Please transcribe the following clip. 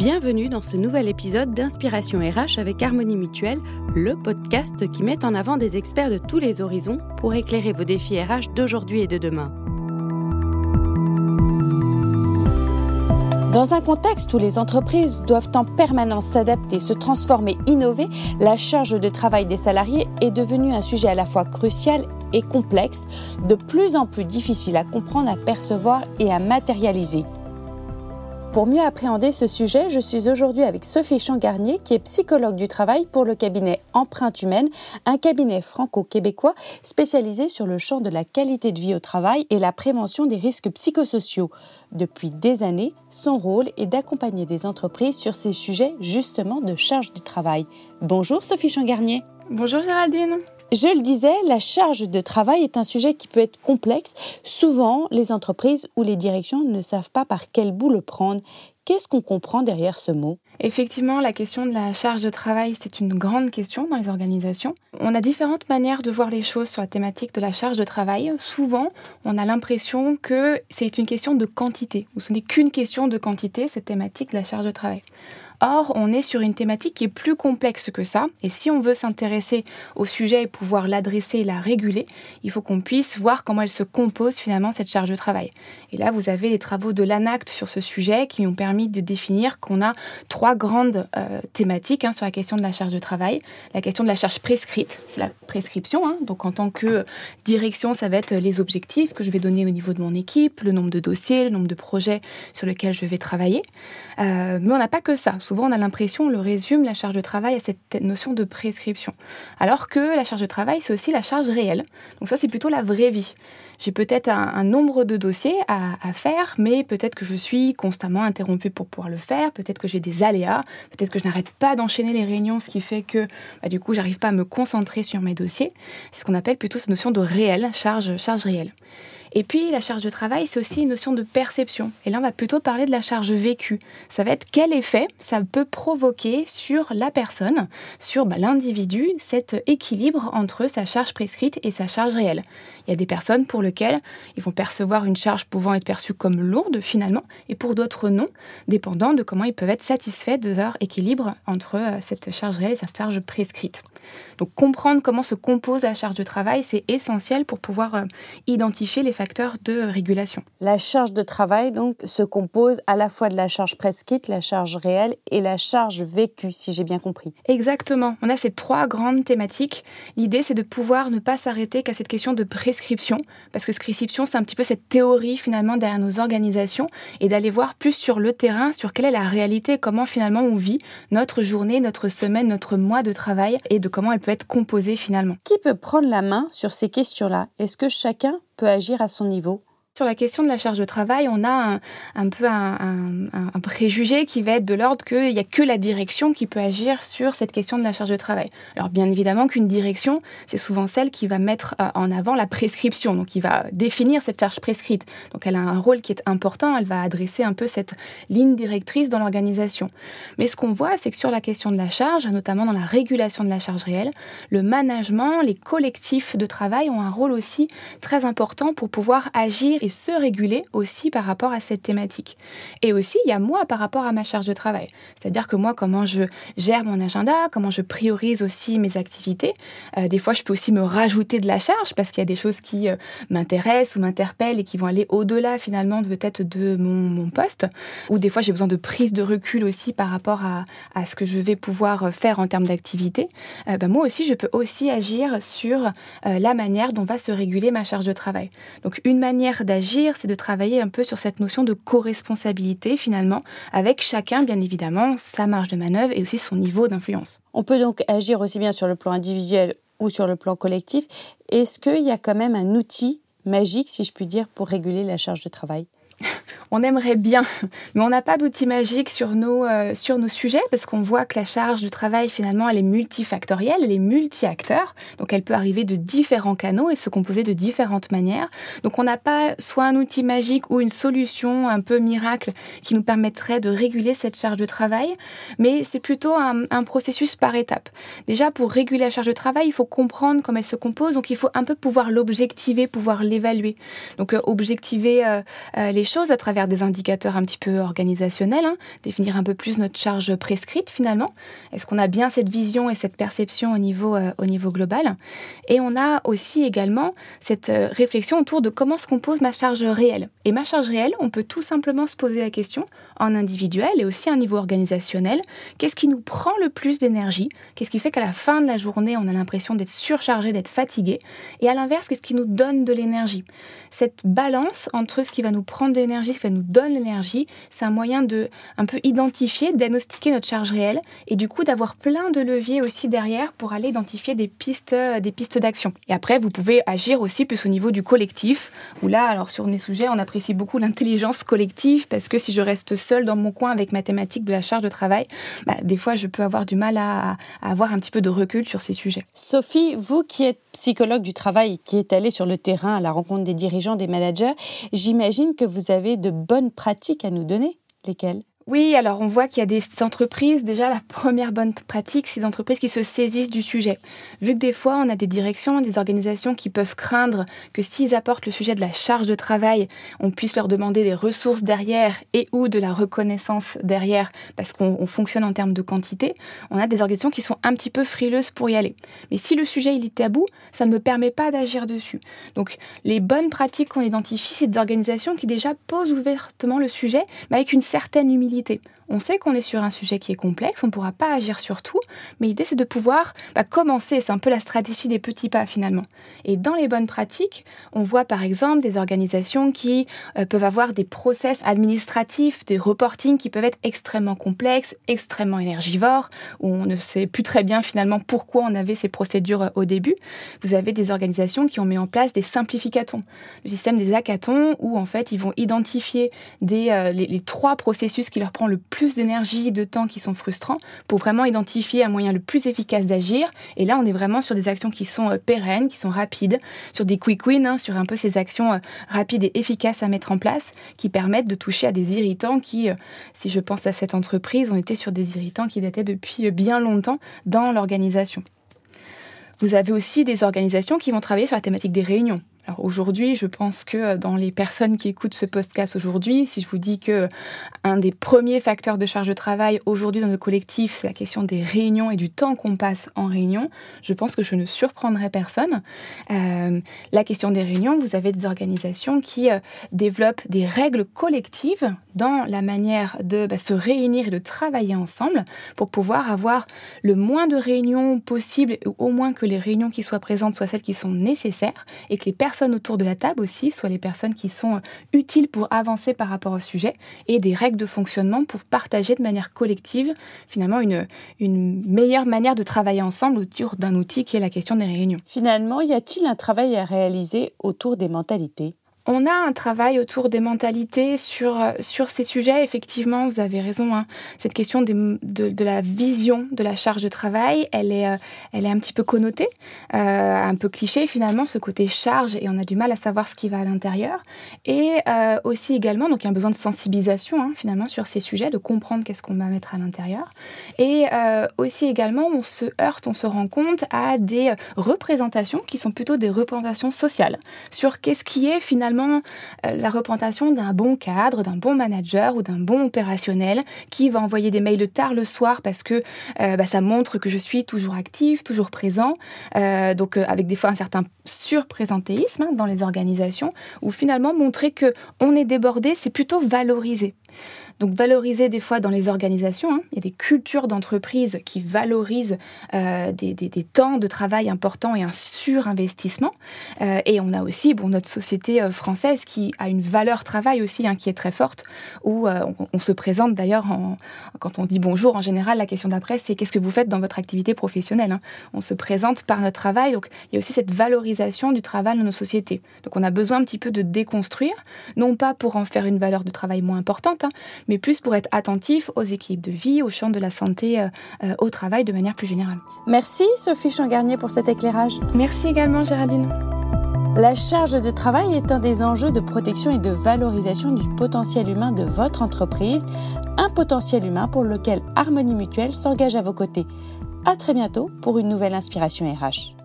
Bienvenue dans ce nouvel épisode d'Inspiration RH avec Harmonie Mutuelle, le podcast qui met en avant des experts de tous les horizons pour éclairer vos défis RH d'aujourd'hui et de demain. Dans un contexte où les entreprises doivent en permanence s'adapter, se transformer, innover, la charge de travail des salariés est devenue un sujet à la fois crucial et complexe, de plus en plus difficile à comprendre, à percevoir et à matérialiser. Pour mieux appréhender ce sujet, je suis aujourd'hui avec Sophie Changarnier, qui est psychologue du travail pour le cabinet Empreinte Humaine, un cabinet franco-québécois spécialisé sur le champ de la qualité de vie au travail et la prévention des risques psychosociaux. Depuis des années, son rôle est d'accompagner des entreprises sur ces sujets justement de charge du travail. Bonjour Sophie Changarnier. Bonjour Géraldine. Je le disais, la charge de travail est un sujet qui peut être complexe. Souvent, les entreprises ou les directions ne savent pas par quel bout le prendre. Qu'est-ce qu'on comprend derrière ce mot? Effectivement, la question de la charge de travail, c'est une grande question dans les organisations. On a différentes manières de voir les choses sur la thématique de la charge de travail. Souvent, on a l'impression que c'est une question de quantité, ou ce n'est qu'une question de quantité, cette thématique de la charge de travail. Or, on est sur une thématique qui est plus complexe que ça, et si on veut s'intéresser au sujet et pouvoir l'adresser et la réguler, il faut qu'on puisse voir comment elle se compose finalement cette charge de travail. Et là, vous avez les travaux de l'ANACT sur ce sujet qui ont permis de définir qu'on a trois grandes euh, thématiques hein, sur la question de la charge de travail. La question de la charge prescrite, c'est la prescription, hein. donc en tant que direction, ça va être les objectifs que je vais donner au niveau de mon équipe, le nombre de dossiers, le nombre de projets sur lesquels je vais travailler. Euh, mais on n'a pas que ça souvent on a l'impression, on le résume la charge de travail à cette notion de prescription. Alors que la charge de travail, c'est aussi la charge réelle. Donc ça, c'est plutôt la vraie vie. J'ai peut-être un, nombre de dossiers à, faire, mais peut-être que je suis constamment interrompue pour pouvoir le faire, peut-être que j'ai des aléas, peut-être que je n'arrête pas d'enchaîner les réunions, ce qui fait que bah, du coup, j'arrive pas à me concentrer sur mes dossiers. C'est ce qu'on appelle plutôt cette notion de réelle, charge, charge réelle. Et puis la charge de travail, c'est aussi une notion de perception. Et là, on va plutôt parler de la charge vécue. Ça va être quel effet ça peut provoquer sur la personne, sur bah, l'individu, cet équilibre entre sa charge prescrite et sa charge réelle. Il y a des personnes pour lesquelles ils vont percevoir une charge pouvant être perçue comme lourde finalement, et pour d'autres non, dépendant de comment ils peuvent être satisfaits de leur équilibre entre euh, cette charge réelle et cette charge prescrite. Donc comprendre comment se compose la charge de travail, c'est essentiel pour pouvoir euh, identifier les facteurs de régulation. La charge de travail donc se compose à la fois de la charge prescrite, la charge réelle et la charge vécue, si j'ai bien compris. Exactement. On a ces trois grandes thématiques. L'idée, c'est de pouvoir ne pas s'arrêter qu'à cette question de prescription, parce que prescription, c'est un petit peu cette théorie finalement derrière nos organisations, et d'aller voir plus sur le terrain, sur quelle est la réalité, comment finalement on vit notre journée, notre semaine, notre mois de travail, et de comment elle peut être composée finalement. Qui peut prendre la main sur ces questions-là? Est-ce que chacun peut agir à son niveau? Sur la question de la charge de travail, on a un, peu un, préjugé qui va être de l'ordre qu'il n'y a que la direction qui peut agir sur cette question de la charge de travail. Alors bien évidemment qu'une direction, c'est souvent celle qui va mettre euh, en avant la prescription, donc qui va définir cette charge prescrite. Donc elle a un rôle qui est important, elle va adresser un peu cette ligne directrice dans l'organisation. Mais ce qu'on voit, c'est que sur la question de la charge, notamment dans la régulation de la charge réelle, le management, les collectifs de travail ont un rôle aussi très important pour pouvoir agir se réguler aussi par rapport à cette thématique. Et aussi, il y a moi par rapport à ma charge de travail. C'est-à-dire que moi, comment je gère mon agenda, comment je priorise aussi mes activités. Euh, des fois, je peux aussi me rajouter de la charge parce qu'il y a des choses qui euh, m'intéressent ou m'interpellent et qui vont aller au-delà finalement peut-être de mon, poste. Ou des fois, j'ai besoin de prise de recul aussi par rapport à, à ce que je vais pouvoir faire en termes d'activité. Euh, ben, moi aussi, je peux aussi agir sur la manière dont va se réguler ma charge de travail. Donc, une manière d'agir, c'est de travailler un peu sur cette notion de co-responsabilité finalement, avec chacun bien évidemment sa marge de manœuvre et aussi son niveau d'influence. On peut donc agir aussi bien sur le plan individuel ou sur le plan collectif. Est-ce qu'il y a quand même un outil magique, si je puis dire, pour réguler la charge de travail? on aimerait bien, mais on n'a pas d'outil magique sur nos, euh, sur nos sujets parce qu'on voit que la charge de travail, finalement, elle est multifactorielle, elle est multi-acteurs. Donc, elle peut arriver de différents canaux et se composer de différentes manières. Donc, on n'a pas soit un outil magique ou une solution un peu miracle qui nous permettrait de réguler cette charge de travail, mais c'est plutôt un, processus par étapes. Déjà, pour réguler la charge de travail, il faut comprendre comment elle se compose. Donc, il faut un peu pouvoir l'objectiver, pouvoir l'évaluer. Donc, euh, objectiver euh, les à travers travers des indicateurs un petit peu organisationnels, hein, définir un peu plus notre charge prescrite finalement. Est-ce qu'on a bien cette vision et cette perception au niveau, euh, au niveau global? Et on a aussi également cette euh, réflexion autour de comment se compose ma charge réelle. Et ma charge réelle, on peut tout simplement se poser la question en individuel et aussi à un niveau organisationnel, qu'est-ce qui nous prend le plus d'énergie? Qu'est-ce qui fait qu'à la fin de la journée, on a l'impression d'être surchargé, d'être fatigué? Et à l'inverse, qu'est-ce qui nous donne de l'énergie? Cette balance entre ce qui va nous prendre de qui va nous donner l'énergie, c'est un moyen de un peu identifier, diagnostiquer notre charge réelle et du coup d'avoir plein de leviers aussi derrière pour aller identifier des pistes, des pistes d'action. Et après, vous pouvez agir aussi plus au niveau du collectif, où là, alors sur mes sujets, on apprécie beaucoup l'intelligence collective parce que si je reste seul dans mon coin avec ma thématique de la charge de travail, bah, des fois, je peux avoir du mal à, à avoir un petit peu de recul sur ces sujets. Sophie, vous qui êtes psychologue du travail, qui est allée sur le terrain à la rencontre des dirigeants, des managers, j'imagine que vous avez de bonnes pratiques à nous donner. Lesquelles? Oui, alors on voit qu'il y a des entreprises, déjà la première bonne pratique, c'est des entreprises qui se saisissent du sujet. Vu que des fois on a des directions, des organisations qui peuvent craindre que s'ils apportent le sujet de la charge de travail, on puisse leur demander des ressources derrière et ou de la reconnaissance derrière, parce qu'on fonctionne en termes de quantité, on a des organisations qui sont un petit peu frileuses pour y aller. Mais si le sujet il est tabou, ça ne me permet pas d'agir dessus. Donc les bonnes pratiques qu'on identifie, c'est des organisations qui déjà posent ouvertement le sujet, mais avec une certaine humilité on sait qu'on est sur un sujet qui est complexe, on ne pourra pas agir sur tout, mais l'idée c'est de pouvoir bah, commencer, c'est un peu la stratégie des petits pas finalement. Et dans les bonnes pratiques, on voit par exemple des organisations qui euh, peuvent avoir des process administratifs, des reporting qui peuvent être extrêmement complexes, extrêmement énergivores, où on ne sait plus très bien finalement pourquoi on avait ces procédures euh, au début. Vous avez des organisations qui ont mis en place des simplificatons, le système des hackathons, où en fait ils vont identifier euh, les, les trois processus qui leur prend le plus d'énergie, de temps qui sont frustrants pour vraiment identifier un moyen le plus efficace d'agir. Et là, on est vraiment sur des actions qui sont euh, pérennes, qui sont rapides, sur des quick wins, hein, sur un peu ces actions euh, rapides et efficaces à mettre en place qui permettent de toucher à des irritants qui, euh, si je pense à cette entreprise, ont été sur des irritants qui dataient depuis bien longtemps dans l'organisation. Vous avez aussi des organisations qui vont travailler sur la thématique des réunions aujourd'hui, je pense que euh, dans les personnes qui écoutent ce podcast aujourd'hui, si je vous dis que un des premiers facteurs de charge de travail aujourd'hui dans nos collectifs, c'est la question des réunions et du temps qu'on passe en réunion, je pense que je ne surprendrai personne. Euh, la question des réunions, vous avez des organisations qui euh, développent des règles collectives dans la manière de bah, se réunir et de travailler ensemble pour pouvoir avoir le moins de réunions possible, ou au moins que les réunions qui soient présentes soient celles qui sont nécessaires et que les personnes autour de la table aussi, soit les personnes qui sont euh, utiles pour avancer par rapport au sujet, et des règles de fonctionnement pour partager de manière collective finalement une, une meilleure manière de travailler ensemble autour d'un outil qui est la question des réunions. Finalement, y a-t-il un travail à réaliser autour des mentalités? On a un travail autour des mentalités sur, euh, sur ces sujets. Effectivement, vous avez raison. Hein. Cette question de, de, la vision de la charge de travail, elle est, euh, elle est un petit peu connotée, euh, un peu cliché finalement, ce côté charge, et on a du mal à savoir ce qui va à l'intérieur. Et aussi également, donc il y a un besoin de sensibilisation hein, finalement sur ces sujets, de comprendre qu'est-ce qu'on va mettre à l'intérieur. Et aussi également, on se heurte, on se rend compte à des représentations qui sont plutôt des représentations sociales sur qu'est-ce qui est finalement euh, la représentation d'un bon cadre, d'un bon manager ou d'un bon opérationnel qui va envoyer des mails tard le soir parce que euh, bah, ça montre que je suis toujours actif, toujours présent, euh, donc avec des fois un certain surprésentéisme hein, dans les organisations, ou finalement montrer que on est débordé, c'est plutôt valoriser. Donc valoriser des fois dans les organisations, hein. il y a des cultures d'entreprise qui valorisent des, temps de travail importants et un surinvestissement. Euh, et on a aussi bon, notre société française qui a une valeur travail aussi hein, qui est très forte, où on, se présente d'ailleurs, quand on dit bonjour, en général, la question d'après, c'est qu'est-ce que vous faites dans votre activité professionnelle hein. On se présente par notre travail, donc il y a aussi cette valorisation du travail dans nos sociétés. Donc on a besoin un petit peu de déconstruire, non pas pour en faire une valeur de travail moins importante, mais plus pour être attentif aux équipes de vie, au champ de la santé euh, euh, au travail de manière plus générale. Merci Sophie Changarnier pour cet éclairage. Merci également Géraldine. La charge de travail est un des enjeux de protection et de valorisation du potentiel humain de votre entreprise, un potentiel humain pour lequel Harmonie Mutuelle s'engage à vos côtés. À très bientôt pour une nouvelle inspiration RH.